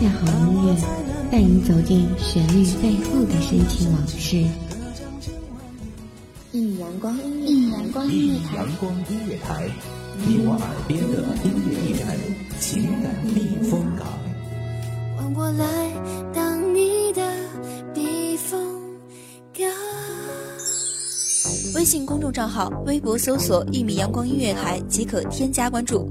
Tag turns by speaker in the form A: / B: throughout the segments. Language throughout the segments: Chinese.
A: 下好音乐，带你走进旋律背后的深情往事。
B: 一米阳光，
C: 一米阳光音乐台，
D: 阳光音乐台，你我耳边的音乐驿站，情感避风港。
C: 换我来当你的避风港。微信公众账号、微博搜索“一米阳光音乐台”即可添加关注。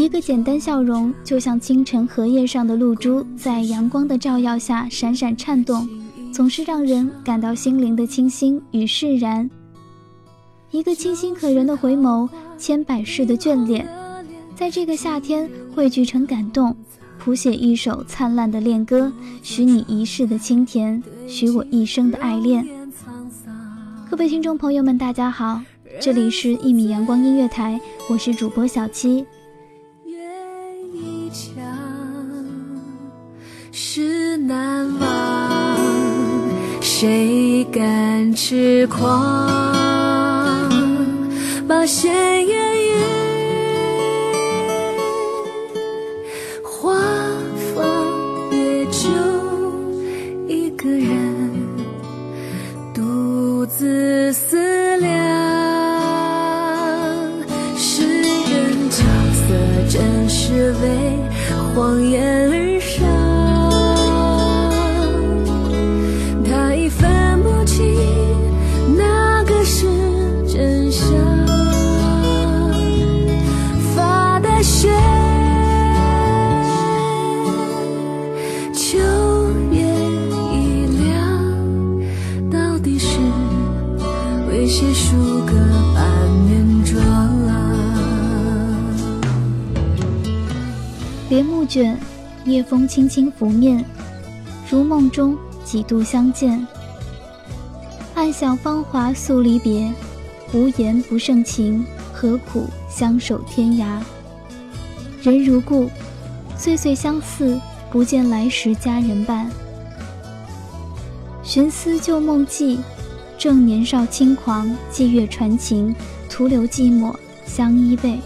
E: 一个简单笑容，就像清晨荷叶上的露珠，在阳光的照耀下闪闪颤动，总是让人感到心灵的清新与释然。一个清新可人的回眸，千百世的眷恋，在这个夏天汇聚成感动，谱写一首灿烂的恋歌，许你一世的清甜，许我一生的爱恋。各位听众朋友们，大家好，这里是一米阳光音乐台，我是主播小七。
F: 难忘，谁敢痴狂？把
E: 鲜艳卷，夜风轻轻拂面，如梦中几度相见。暗想芳华诉离别，无言不胜情，何苦相守天涯？人如故，岁岁相似，不见来时佳人伴。寻思旧梦记，正年少轻狂，霁月传情，徒留寂寞相依偎。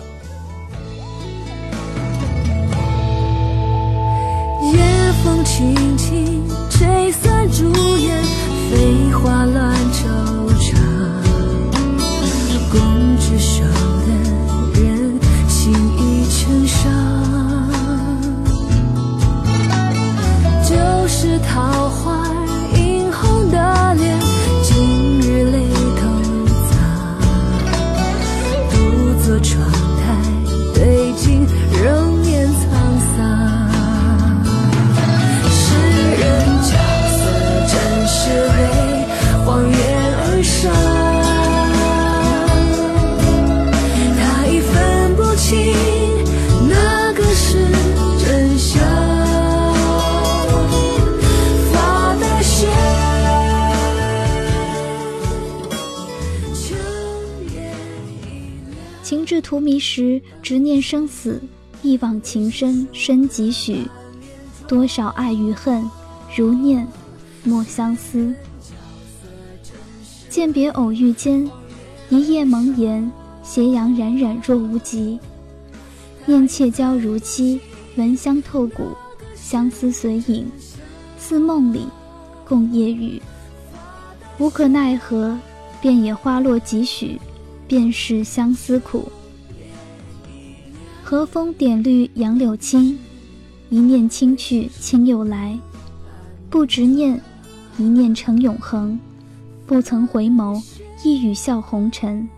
E: 情至荼蘼时，执念生死，一往情深深几许？多少爱与恨，如念莫相思。饯别偶遇间，一夜蒙言，斜阳冉冉若无极。念妾娇如漆，闻香透骨，相思随影，似梦里共夜雨。无可奈何，便也花落几许，便是相思苦。
G: 和风点绿杨柳青，一念轻去轻又来。不执念，一念成永恒。不曾回眸，一语笑红尘。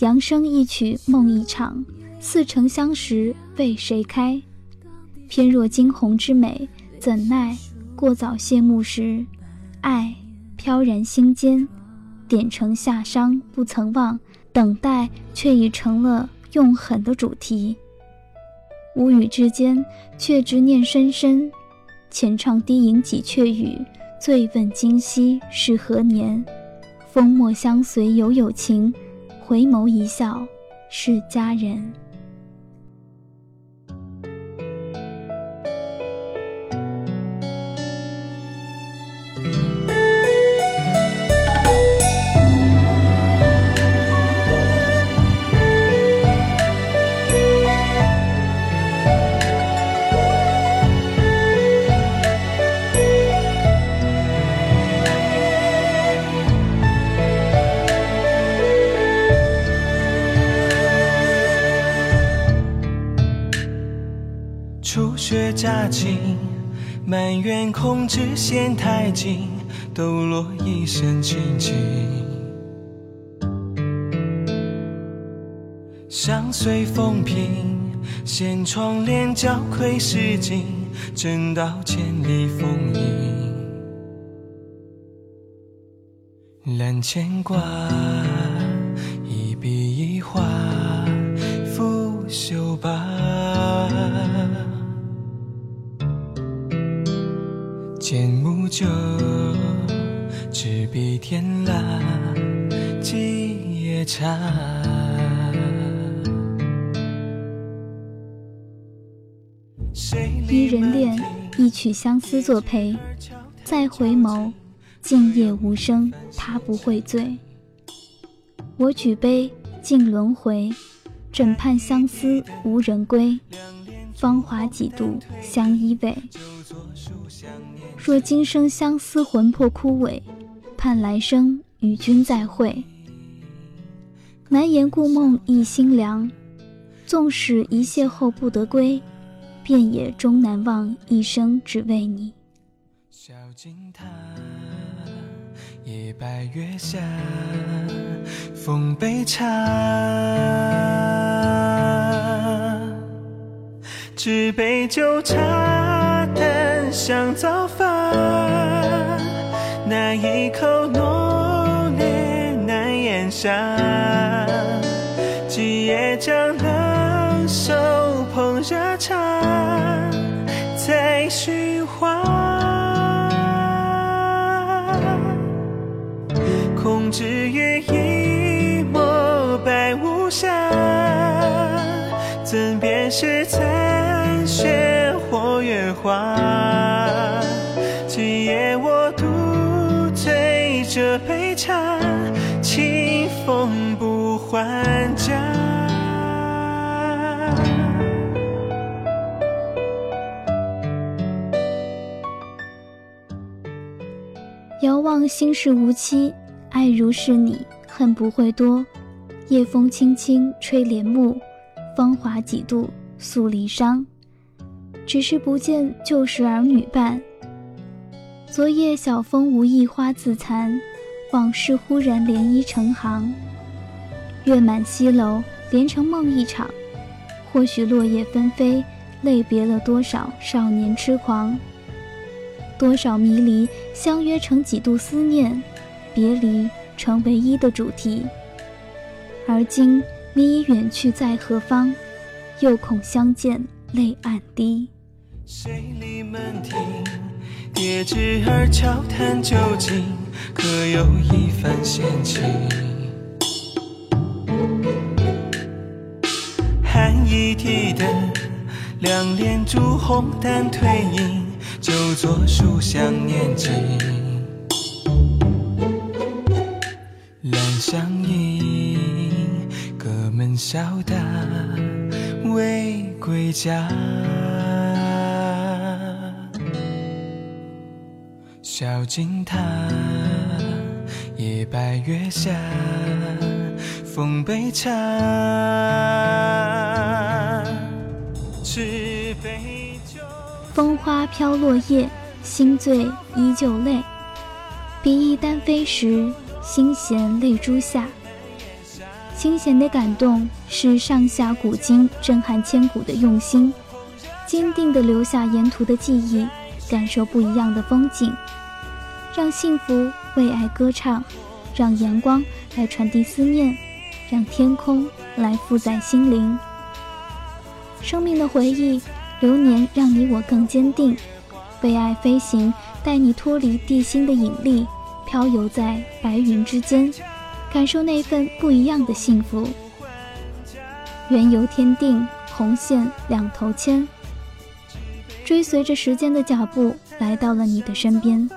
G: 扬声一曲梦一场，似曾相识为谁开？翩若惊鸿之美，怎奈过早谢幕时，爱飘然心间。点成夏商不曾忘，等待却已成了永恒的主题。无语之间，却执念深深。浅唱低吟几阙语，醉问今夕是何年？风墨相随犹有情，回眸一笑是佳人。
H: 佳境，埋怨空枝嫌太近，抖落一身清静。相随风平，掀窗帘交窥诗景，正道千里风影。揽牵挂，酒，执笔天蜡，几夜茶。
G: 一人恋，一曲相思作陪。再回眸，静夜无声，他不会醉。我举杯，敬轮回，枕畔相思无人归。芳华几度相依偎。若今生相思魂魄枯萎，盼来生与君再会。难言故梦忆心凉，纵使一邂逅不得归，便也终难忘一生只为你。
H: 小径塔，夜白月下，奉杯茶。纸杯酒茶淡香早发，那一口浓烈难咽下。几夜将冷手捧热茶，在寻花。空知月一抹白无瑕，怎辨是残雪或月华？清风不还家。
G: 遥望心事无期，爱如是你，恨不会多。夜风轻轻吹帘幕，芳华几度诉离殇。只是不见旧时儿女伴。昨夜晓风无意花自残，往事忽然涟漪成行。月满西楼，连成梦一场。或许落叶纷飞，泪别了多少少年痴狂。多少迷离，相约成几度思念，别离成唯一的主题。而今你已远去在何方？又恐相见泪暗滴。
H: 谁立门庭？叠纸儿悄谈究竟，可有一番闲情？寒衣提灯，两帘烛红淡褪影，旧坐书香念经。兰香盈，隔门笑答，未归家。小径塔，夜白月下，奉杯茶。是杯酒。
G: 风花飘落叶，心醉依旧泪。比翼单飞时，心弦泪珠下。心弦的感动是上下古今震撼千古的用心，坚定地留下沿途的记忆，感受不一样的风景，让幸福为爱歌唱，让阳光来传递思念，让天空来负载心灵。生命的回忆，流年让你我更坚定，为爱飞行，带你脱离地心的引力，飘游在白云之间。感受那份不一样的幸福。缘由天定，红线两头牵。追随着时间的脚步，来到了你的身边，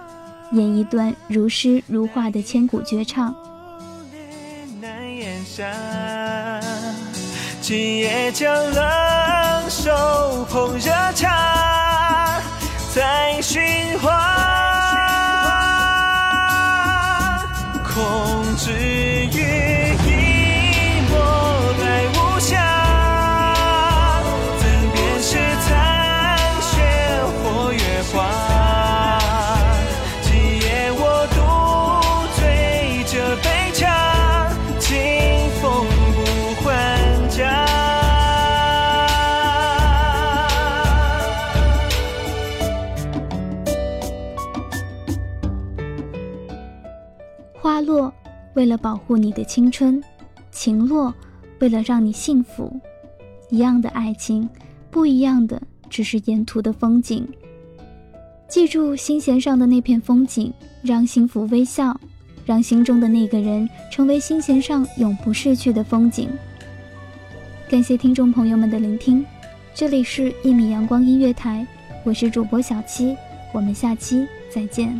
G: 演一段如诗如画的千古绝唱。
H: 今夜将冷手捧热茶，在寻花。
G: 为了保护你的青春，情落；为了让你幸福，一样的爱情，不一样的只是沿途的风景。记住心弦上的那片风景，让幸福微笑，让心中的那个人成为心弦上永不逝去的风景。感谢听众朋友们的聆听，这里是《一米阳光音乐台》，我是主播小七，我们下期再见。